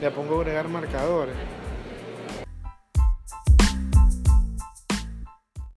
le pongo agregar marcadores.